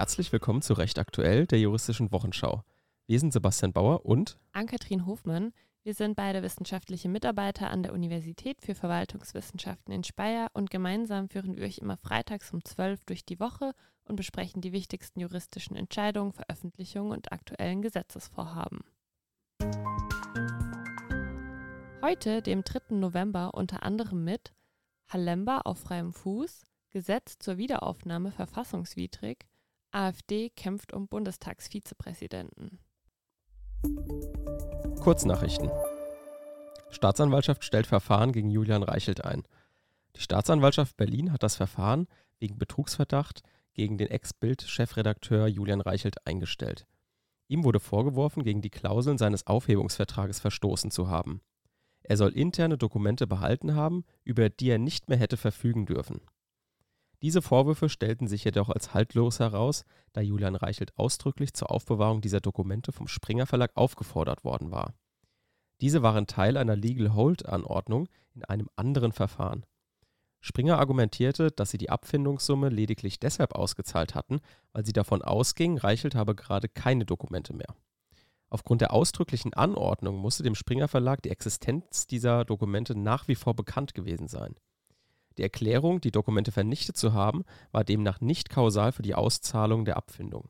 Herzlich willkommen zu Recht Aktuell, der juristischen Wochenschau. Wir sind Sebastian Bauer und Ann-Kathrin Hofmann. Wir sind beide wissenschaftliche Mitarbeiter an der Universität für Verwaltungswissenschaften in Speyer und gemeinsam führen wir euch immer freitags um 12 durch die Woche und besprechen die wichtigsten juristischen Entscheidungen, Veröffentlichungen und aktuellen Gesetzesvorhaben. Heute, dem 3. November, unter anderem mit Halemba auf freiem Fuß, Gesetz zur Wiederaufnahme verfassungswidrig, AfD kämpft um Bundestagsvizepräsidenten. Kurznachrichten. Staatsanwaltschaft stellt Verfahren gegen Julian Reichelt ein. Die Staatsanwaltschaft Berlin hat das Verfahren wegen Betrugsverdacht gegen den Ex-Bild-Chefredakteur Julian Reichelt eingestellt. Ihm wurde vorgeworfen, gegen die Klauseln seines Aufhebungsvertrages verstoßen zu haben. Er soll interne Dokumente behalten haben, über die er nicht mehr hätte verfügen dürfen. Diese Vorwürfe stellten sich jedoch als haltlos heraus, da Julian Reichelt ausdrücklich zur Aufbewahrung dieser Dokumente vom Springer Verlag aufgefordert worden war. Diese waren Teil einer Legal Hold Anordnung in einem anderen Verfahren. Springer argumentierte, dass sie die Abfindungssumme lediglich deshalb ausgezahlt hatten, weil sie davon ausgingen, Reichelt habe gerade keine Dokumente mehr. Aufgrund der ausdrücklichen Anordnung musste dem Springer Verlag die Existenz dieser Dokumente nach wie vor bekannt gewesen sein. Die Erklärung, die Dokumente vernichtet zu haben, war demnach nicht kausal für die Auszahlung der Abfindung.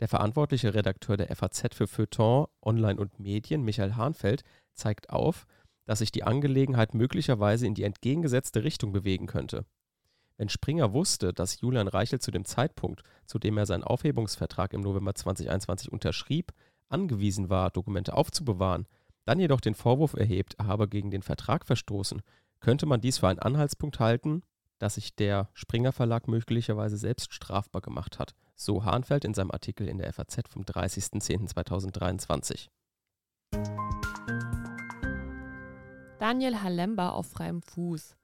Der verantwortliche Redakteur der FAZ für Feuilleton, Online und Medien, Michael Hahnfeld, zeigt auf, dass sich die Angelegenheit möglicherweise in die entgegengesetzte Richtung bewegen könnte. Wenn Springer wusste, dass Julian Reichel zu dem Zeitpunkt, zu dem er seinen Aufhebungsvertrag im November 2021 unterschrieb, angewiesen war, Dokumente aufzubewahren, dann jedoch den Vorwurf erhebt, er habe gegen den Vertrag verstoßen, könnte man dies für einen Anhaltspunkt halten, dass sich der Springer Verlag möglicherweise selbst strafbar gemacht hat, so Hahnfeld in seinem Artikel in der FAZ vom 30.10.2023. Daniel Halemba auf freiem Fuß.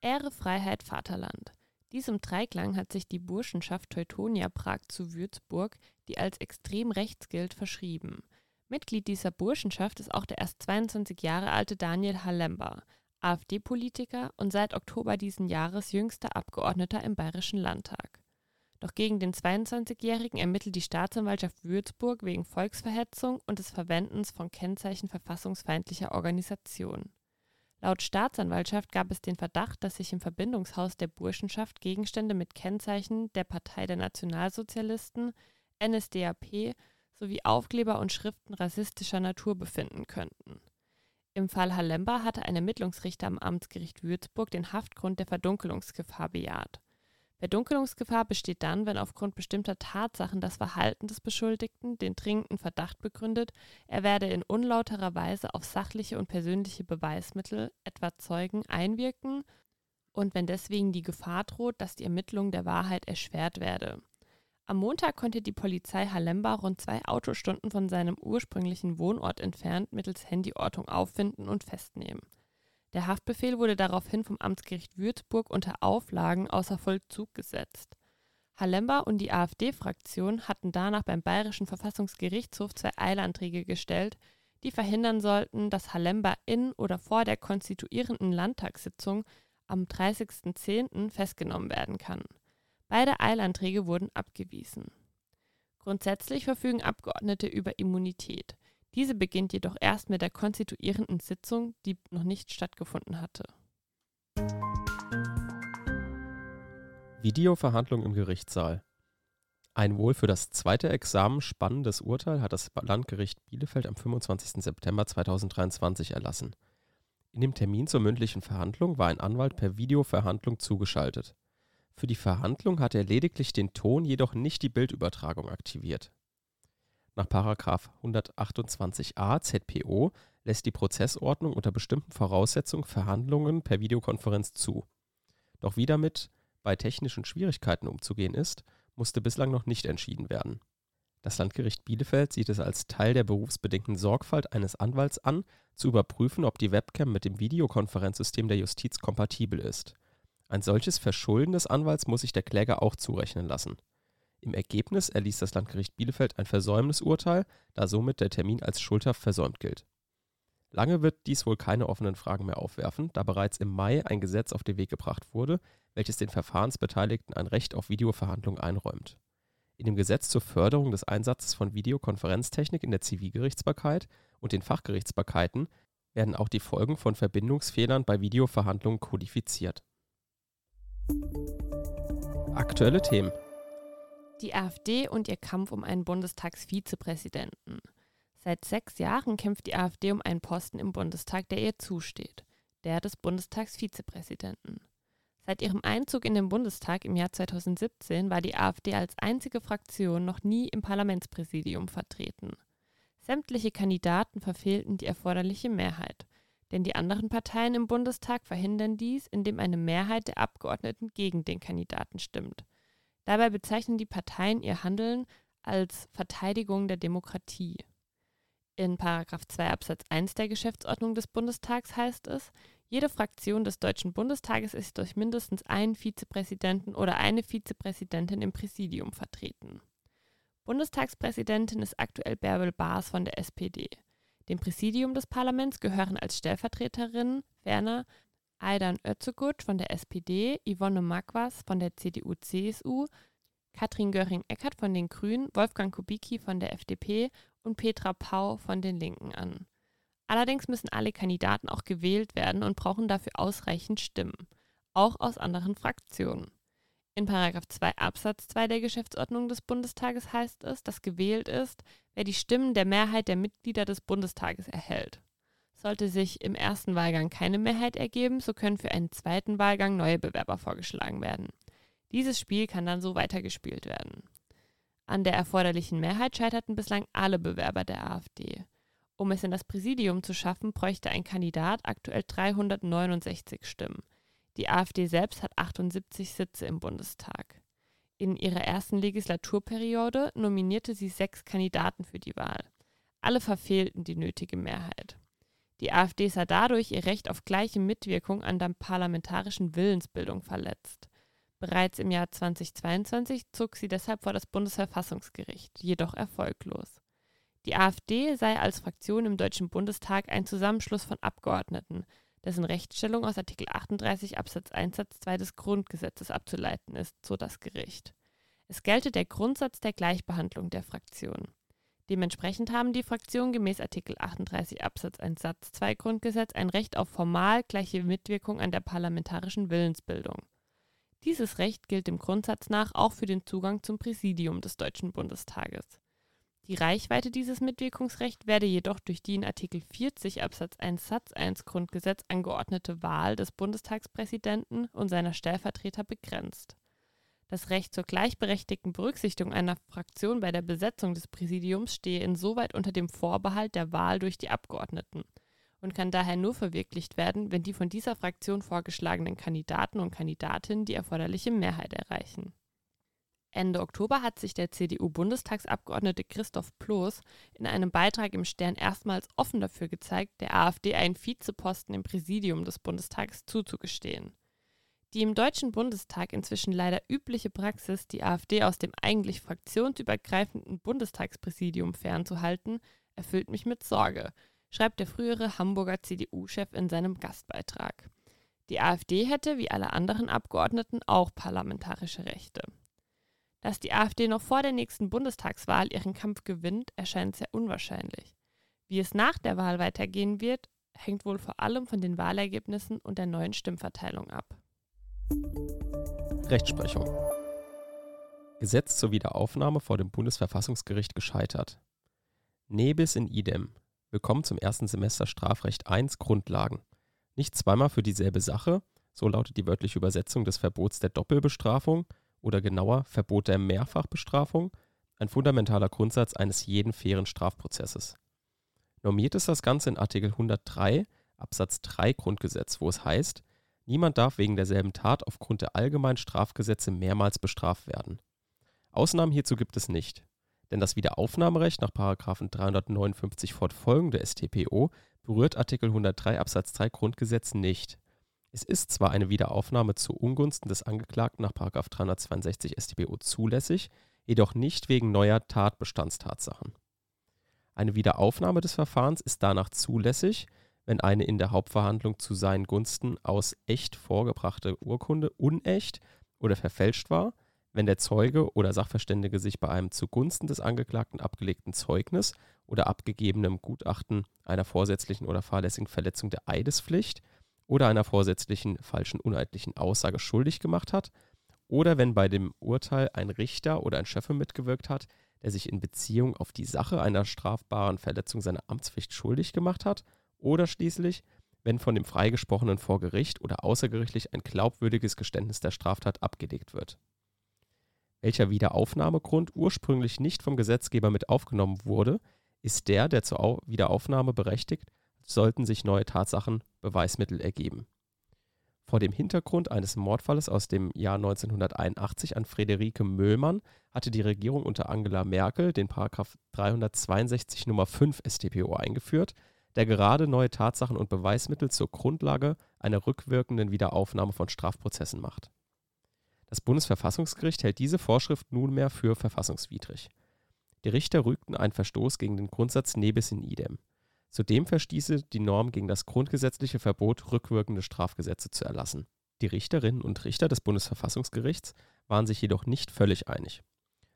Ehre, Freiheit, Vaterland. Diesem Dreiklang hat sich die Burschenschaft Teutonia Prag zu Würzburg, die als extrem rechts gilt, verschrieben. Mitglied dieser Burschenschaft ist auch der erst 22 Jahre alte Daniel Halemba, AfD-Politiker und seit Oktober diesen Jahres jüngster Abgeordneter im Bayerischen Landtag. Doch gegen den 22-Jährigen ermittelt die Staatsanwaltschaft Würzburg wegen Volksverhetzung und des Verwendens von Kennzeichen verfassungsfeindlicher Organisationen. Laut Staatsanwaltschaft gab es den Verdacht, dass sich im Verbindungshaus der Burschenschaft Gegenstände mit Kennzeichen der Partei der Nationalsozialisten, NSDAP sowie Aufkleber und Schriften rassistischer Natur befinden könnten. Im Fall Halemba hatte ein Ermittlungsrichter am Amtsgericht Würzburg den Haftgrund der Verdunkelungsgefahr bejaht. Verdunkelungsgefahr besteht dann, wenn aufgrund bestimmter Tatsachen das Verhalten des Beschuldigten den dringenden Verdacht begründet, er werde in unlauterer Weise auf sachliche und persönliche Beweismittel, etwa Zeugen, einwirken und wenn deswegen die Gefahr droht, dass die Ermittlung der Wahrheit erschwert werde. Am Montag konnte die Polizei Halemba rund zwei Autostunden von seinem ursprünglichen Wohnort entfernt mittels Handyortung auffinden und festnehmen. Der Haftbefehl wurde daraufhin vom Amtsgericht Würzburg unter Auflagen außer Vollzug gesetzt. Halemba und die AfD-Fraktion hatten danach beim Bayerischen Verfassungsgerichtshof zwei Eilanträge gestellt, die verhindern sollten, dass Halemba in oder vor der konstituierenden Landtagssitzung am 30.10. festgenommen werden kann. Beide Eilanträge wurden abgewiesen. Grundsätzlich verfügen Abgeordnete über Immunität. Diese beginnt jedoch erst mit der konstituierenden Sitzung, die noch nicht stattgefunden hatte. Videoverhandlung im Gerichtssaal. Ein wohl für das zweite Examen spannendes Urteil hat das Landgericht Bielefeld am 25. September 2023 erlassen. In dem Termin zur mündlichen Verhandlung war ein Anwalt per Videoverhandlung zugeschaltet. Für die Verhandlung hat er lediglich den Ton, jedoch nicht die Bildübertragung aktiviert. Nach 128a ZPO lässt die Prozessordnung unter bestimmten Voraussetzungen Verhandlungen per Videokonferenz zu. Doch wie damit bei technischen Schwierigkeiten umzugehen ist, musste bislang noch nicht entschieden werden. Das Landgericht Bielefeld sieht es als Teil der berufsbedingten Sorgfalt eines Anwalts an, zu überprüfen, ob die Webcam mit dem Videokonferenzsystem der Justiz kompatibel ist. Ein solches Verschulden des Anwalts muss sich der Kläger auch zurechnen lassen. Im Ergebnis erließ das Landgericht Bielefeld ein Versäumnisurteil, da somit der Termin als schuldhaft versäumt gilt. Lange wird dies wohl keine offenen Fragen mehr aufwerfen, da bereits im Mai ein Gesetz auf den Weg gebracht wurde, welches den Verfahrensbeteiligten ein Recht auf Videoverhandlung einräumt. In dem Gesetz zur Förderung des Einsatzes von Videokonferenztechnik in der Zivilgerichtsbarkeit und den Fachgerichtsbarkeiten werden auch die Folgen von Verbindungsfehlern bei Videoverhandlungen kodifiziert. Aktuelle Themen Die AfD und ihr Kampf um einen Bundestagsvizepräsidenten. Seit sechs Jahren kämpft die AfD um einen Posten im Bundestag, der ihr zusteht, der des Bundestagsvizepräsidenten. Seit ihrem Einzug in den Bundestag im Jahr 2017 war die AfD als einzige Fraktion noch nie im Parlamentspräsidium vertreten. Sämtliche Kandidaten verfehlten die erforderliche Mehrheit, denn die anderen Parteien im Bundestag verhindern dies, indem eine Mehrheit der Abgeordneten gegen den Kandidaten stimmt. Dabei bezeichnen die Parteien ihr Handeln als Verteidigung der Demokratie. In 2 Absatz 1 der Geschäftsordnung des Bundestags heißt es, jede Fraktion des Deutschen Bundestages ist durch mindestens einen Vizepräsidenten oder eine Vizepräsidentin im Präsidium vertreten. Bundestagspräsidentin ist aktuell Bärbel Baas von der SPD. Dem Präsidium des Parlaments gehören als Stellvertreterinnen ferner Aidan Öztegut von der SPD, Yvonne Magwas von der CDU-CSU, Katrin Göring-Eckardt von den Grünen, Wolfgang Kubicki von der FDP und Petra Pau von den Linken an. Allerdings müssen alle Kandidaten auch gewählt werden und brauchen dafür ausreichend Stimmen, auch aus anderen Fraktionen. In 2 Absatz 2 der Geschäftsordnung des Bundestages heißt es, dass gewählt ist, wer die Stimmen der Mehrheit der Mitglieder des Bundestages erhält. Sollte sich im ersten Wahlgang keine Mehrheit ergeben, so können für einen zweiten Wahlgang neue Bewerber vorgeschlagen werden. Dieses Spiel kann dann so weitergespielt werden. An der erforderlichen Mehrheit scheiterten bislang alle Bewerber der AfD. Um es in das Präsidium zu schaffen, bräuchte ein Kandidat aktuell 369 Stimmen. Die AfD selbst hat 78 Sitze im Bundestag. In ihrer ersten Legislaturperiode nominierte sie sechs Kandidaten für die Wahl. Alle verfehlten die nötige Mehrheit. Die AfD sah dadurch ihr Recht auf gleiche Mitwirkung an der parlamentarischen Willensbildung verletzt. Bereits im Jahr 2022 zog sie deshalb vor das Bundesverfassungsgericht, jedoch erfolglos. Die AfD sei als Fraktion im Deutschen Bundestag ein Zusammenschluss von Abgeordneten, dessen Rechtsstellung aus Artikel 38 Absatz 1 Satz 2 des Grundgesetzes abzuleiten ist, so das Gericht. Es gelte der Grundsatz der Gleichbehandlung der Fraktionen. Dementsprechend haben die Fraktionen gemäß Artikel 38 Absatz 1 Satz 2 Grundgesetz ein Recht auf formal gleiche Mitwirkung an der parlamentarischen Willensbildung. Dieses Recht gilt dem Grundsatz nach auch für den Zugang zum Präsidium des Deutschen Bundestages. Die Reichweite dieses Mitwirkungsrechts werde jedoch durch die in Artikel 40 Absatz 1 Satz 1 Grundgesetz angeordnete Wahl des Bundestagspräsidenten und seiner Stellvertreter begrenzt. Das Recht zur gleichberechtigten Berücksichtigung einer Fraktion bei der Besetzung des Präsidiums stehe insoweit unter dem Vorbehalt der Wahl durch die Abgeordneten und kann daher nur verwirklicht werden, wenn die von dieser Fraktion vorgeschlagenen Kandidaten und Kandidatinnen die erforderliche Mehrheit erreichen. Ende Oktober hat sich der CDU-Bundestagsabgeordnete Christoph Ploß in einem Beitrag im Stern erstmals offen dafür gezeigt, der AfD einen Vizeposten im Präsidium des Bundestages zuzugestehen. Die im Deutschen Bundestag inzwischen leider übliche Praxis, die AfD aus dem eigentlich fraktionsübergreifenden Bundestagspräsidium fernzuhalten, erfüllt mich mit Sorge, schreibt der frühere Hamburger CDU-Chef in seinem Gastbeitrag. Die AfD hätte, wie alle anderen Abgeordneten, auch parlamentarische Rechte. Dass die AfD noch vor der nächsten Bundestagswahl ihren Kampf gewinnt, erscheint sehr unwahrscheinlich. Wie es nach der Wahl weitergehen wird, hängt wohl vor allem von den Wahlergebnissen und der neuen Stimmverteilung ab. Rechtsprechung. Gesetz zur Wiederaufnahme vor dem Bundesverfassungsgericht gescheitert. Nebis in idem. Willkommen zum ersten Semester Strafrecht 1 Grundlagen. Nicht zweimal für dieselbe Sache, so lautet die wörtliche Übersetzung des Verbots der Doppelbestrafung oder genauer Verbot der Mehrfachbestrafung, ein fundamentaler Grundsatz eines jeden fairen Strafprozesses. Normiert ist das Ganze in Artikel 103 Absatz 3 Grundgesetz, wo es heißt, niemand darf wegen derselben Tat aufgrund der allgemeinen Strafgesetze mehrmals bestraft werden. Ausnahmen hierzu gibt es nicht, denn das Wiederaufnahmerecht nach 359 fortfolgende StPO berührt Artikel 103 Absatz 3 Grundgesetz nicht. Es ist zwar eine Wiederaufnahme zu Ungunsten des Angeklagten nach 362 StBO zulässig, jedoch nicht wegen neuer Tatbestandstatsachen. Eine Wiederaufnahme des Verfahrens ist danach zulässig, wenn eine in der Hauptverhandlung zu seinen Gunsten aus echt vorgebrachte Urkunde unecht oder verfälscht war, wenn der Zeuge oder Sachverständige sich bei einem zugunsten des Angeklagten abgelegten Zeugnis oder abgegebenem Gutachten einer vorsätzlichen oder fahrlässigen Verletzung der Eidespflicht oder einer vorsätzlichen falschen uneidlichen Aussage schuldig gemacht hat oder wenn bei dem Urteil ein Richter oder ein Schöffe mitgewirkt hat, der sich in Beziehung auf die Sache einer strafbaren Verletzung seiner Amtspflicht schuldig gemacht hat oder schließlich, wenn von dem Freigesprochenen vor Gericht oder außergerichtlich ein glaubwürdiges Geständnis der Straftat abgelegt wird. Welcher Wiederaufnahmegrund ursprünglich nicht vom Gesetzgeber mit aufgenommen wurde, ist der, der zur Wiederaufnahme berechtigt, sollten sich neue Tatsachen, Beweismittel ergeben. Vor dem Hintergrund eines Mordfalles aus dem Jahr 1981 an Friederike Möllmann hatte die Regierung unter Angela Merkel den § 362 Nummer 5 StPO eingeführt, der gerade neue Tatsachen und Beweismittel zur Grundlage einer rückwirkenden Wiederaufnahme von Strafprozessen macht. Das Bundesverfassungsgericht hält diese Vorschrift nunmehr für verfassungswidrig. Die Richter rügten einen Verstoß gegen den Grundsatz nebis in idem. Zudem verstieße die Norm gegen das grundgesetzliche Verbot, rückwirkende Strafgesetze zu erlassen. Die Richterinnen und Richter des Bundesverfassungsgerichts waren sich jedoch nicht völlig einig.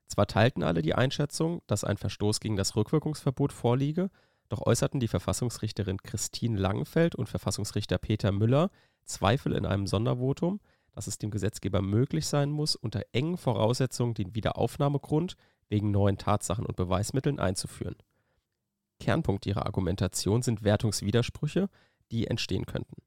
Zwar teilten alle die Einschätzung, dass ein Verstoß gegen das Rückwirkungsverbot vorliege, doch äußerten die Verfassungsrichterin Christine Langenfeld und Verfassungsrichter Peter Müller Zweifel in einem Sondervotum, dass es dem Gesetzgeber möglich sein muss, unter engen Voraussetzungen den Wiederaufnahmegrund wegen neuen Tatsachen und Beweismitteln einzuführen. Kernpunkt ihrer Argumentation sind Wertungswidersprüche, die entstehen könnten.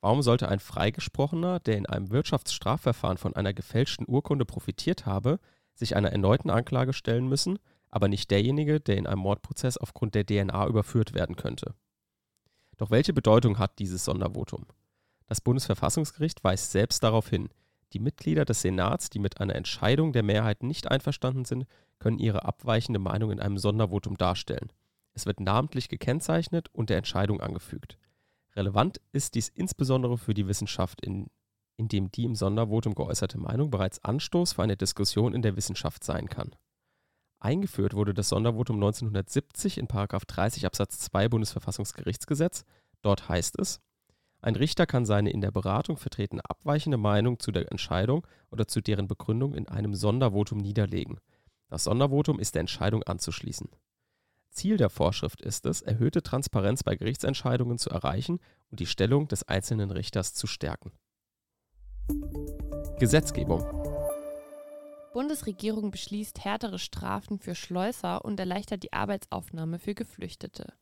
Warum sollte ein Freigesprochener, der in einem Wirtschaftsstrafverfahren von einer gefälschten Urkunde profitiert habe, sich einer erneuten Anklage stellen müssen, aber nicht derjenige, der in einem Mordprozess aufgrund der DNA überführt werden könnte? Doch welche Bedeutung hat dieses Sondervotum? Das Bundesverfassungsgericht weist selbst darauf hin, die Mitglieder des Senats, die mit einer Entscheidung der Mehrheit nicht einverstanden sind, können ihre abweichende Meinung in einem Sondervotum darstellen. Es wird namentlich gekennzeichnet und der Entscheidung angefügt. Relevant ist dies insbesondere für die Wissenschaft, in, dem die im Sondervotum geäußerte Meinung bereits Anstoß für eine Diskussion in der Wissenschaft sein kann. Eingeführt wurde das Sondervotum 1970 in 30 Absatz 2 Bundesverfassungsgerichtsgesetz. Dort heißt es, ein Richter kann seine in der Beratung vertretene abweichende Meinung zu der Entscheidung oder zu deren Begründung in einem Sondervotum niederlegen. Das Sondervotum ist der Entscheidung anzuschließen. Ziel der Vorschrift ist es, erhöhte Transparenz bei Gerichtsentscheidungen zu erreichen und die Stellung des einzelnen Richters zu stärken. Gesetzgebung Bundesregierung beschließt härtere Strafen für Schleuser und erleichtert die Arbeitsaufnahme für Geflüchtete.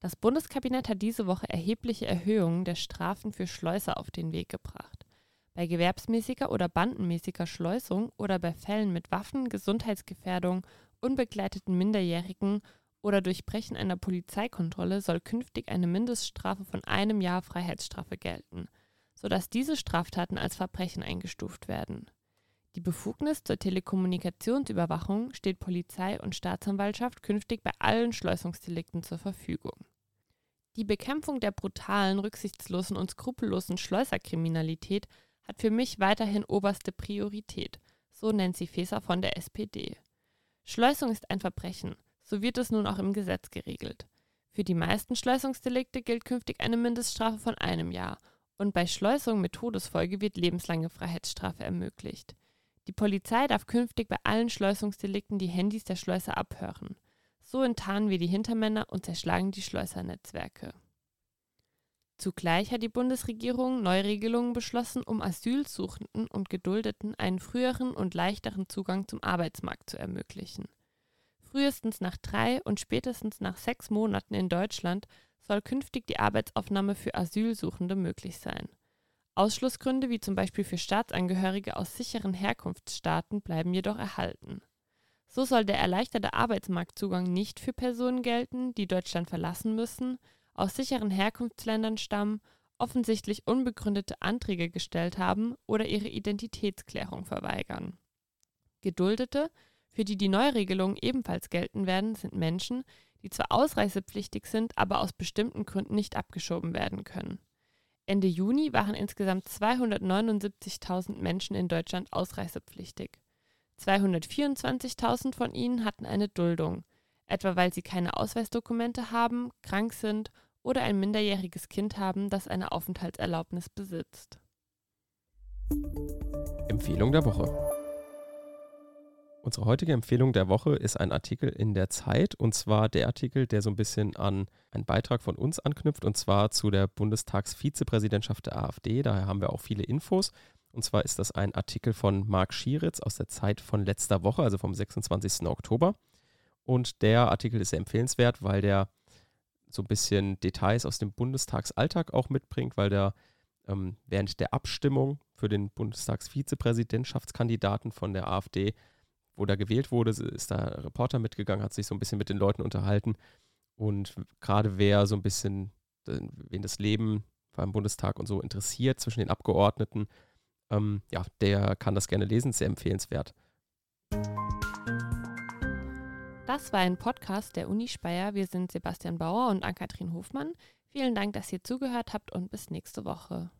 Das Bundeskabinett hat diese Woche erhebliche Erhöhungen der Strafen für Schleuser auf den Weg gebracht. Bei gewerbsmäßiger oder bandenmäßiger Schleusung oder bei Fällen mit Waffen, Gesundheitsgefährdung, unbegleiteten Minderjährigen oder Durchbrechen einer Polizeikontrolle soll künftig eine Mindeststrafe von einem Jahr Freiheitsstrafe gelten, sodass diese Straftaten als Verbrechen eingestuft werden. Die Befugnis zur Telekommunikationsüberwachung steht Polizei und Staatsanwaltschaft künftig bei allen Schleusungsdelikten zur Verfügung. Die Bekämpfung der brutalen, rücksichtslosen und skrupellosen Schleuserkriminalität hat für mich weiterhin oberste Priorität, so Nancy Faeser von der SPD. Schleusung ist ein Verbrechen, so wird es nun auch im Gesetz geregelt. Für die meisten Schleusungsdelikte gilt künftig eine Mindeststrafe von einem Jahr und bei Schleusung mit Todesfolge wird lebenslange Freiheitsstrafe ermöglicht. Die Polizei darf künftig bei allen Schleusungsdelikten die Handys der Schleuser abhören. So enttarnen wir die Hintermänner und zerschlagen die Schleusernetzwerke. Zugleich hat die Bundesregierung Neuregelungen beschlossen, um Asylsuchenden und Geduldeten einen früheren und leichteren Zugang zum Arbeitsmarkt zu ermöglichen. Frühestens nach drei und spätestens nach sechs Monaten in Deutschland soll künftig die Arbeitsaufnahme für Asylsuchende möglich sein. Ausschlussgründe wie zum Beispiel für Staatsangehörige aus sicheren Herkunftsstaaten bleiben jedoch erhalten. So soll der erleichterte Arbeitsmarktzugang nicht für Personen gelten, die Deutschland verlassen müssen, aus sicheren Herkunftsländern stammen, offensichtlich unbegründete Anträge gestellt haben oder ihre Identitätsklärung verweigern. Geduldete, für die die Neuregelungen ebenfalls gelten werden, sind Menschen, die zwar ausreisepflichtig sind, aber aus bestimmten Gründen nicht abgeschoben werden können. Ende Juni waren insgesamt 279.000 Menschen in Deutschland ausreisepflichtig. 224.000 von ihnen hatten eine Duldung, etwa weil sie keine Ausweisdokumente haben, krank sind oder ein minderjähriges Kind haben, das eine Aufenthaltserlaubnis besitzt. Empfehlung der Woche. Unsere heutige Empfehlung der Woche ist ein Artikel in der Zeit und zwar der Artikel, der so ein bisschen an einen Beitrag von uns anknüpft und zwar zu der Bundestagsvizepräsidentschaft der AfD. Daher haben wir auch viele Infos. Und zwar ist das ein Artikel von Marc Schieritz aus der Zeit von letzter Woche, also vom 26. Oktober. Und der Artikel ist sehr empfehlenswert, weil der so ein bisschen Details aus dem Bundestagsalltag auch mitbringt, weil der ähm, während der Abstimmung für den Bundestagsvizepräsidentschaftskandidaten von der AfD wo da gewählt wurde, ist da ein Reporter mitgegangen, hat sich so ein bisschen mit den Leuten unterhalten. Und gerade wer so ein bisschen, wen das Leben vor allem Bundestag und so interessiert zwischen den Abgeordneten, ähm, ja, der kann das gerne lesen, sehr empfehlenswert. Das war ein Podcast der Uni Speyer. Wir sind Sebastian Bauer und Ann-Kathrin Hofmann. Vielen Dank, dass ihr zugehört habt und bis nächste Woche.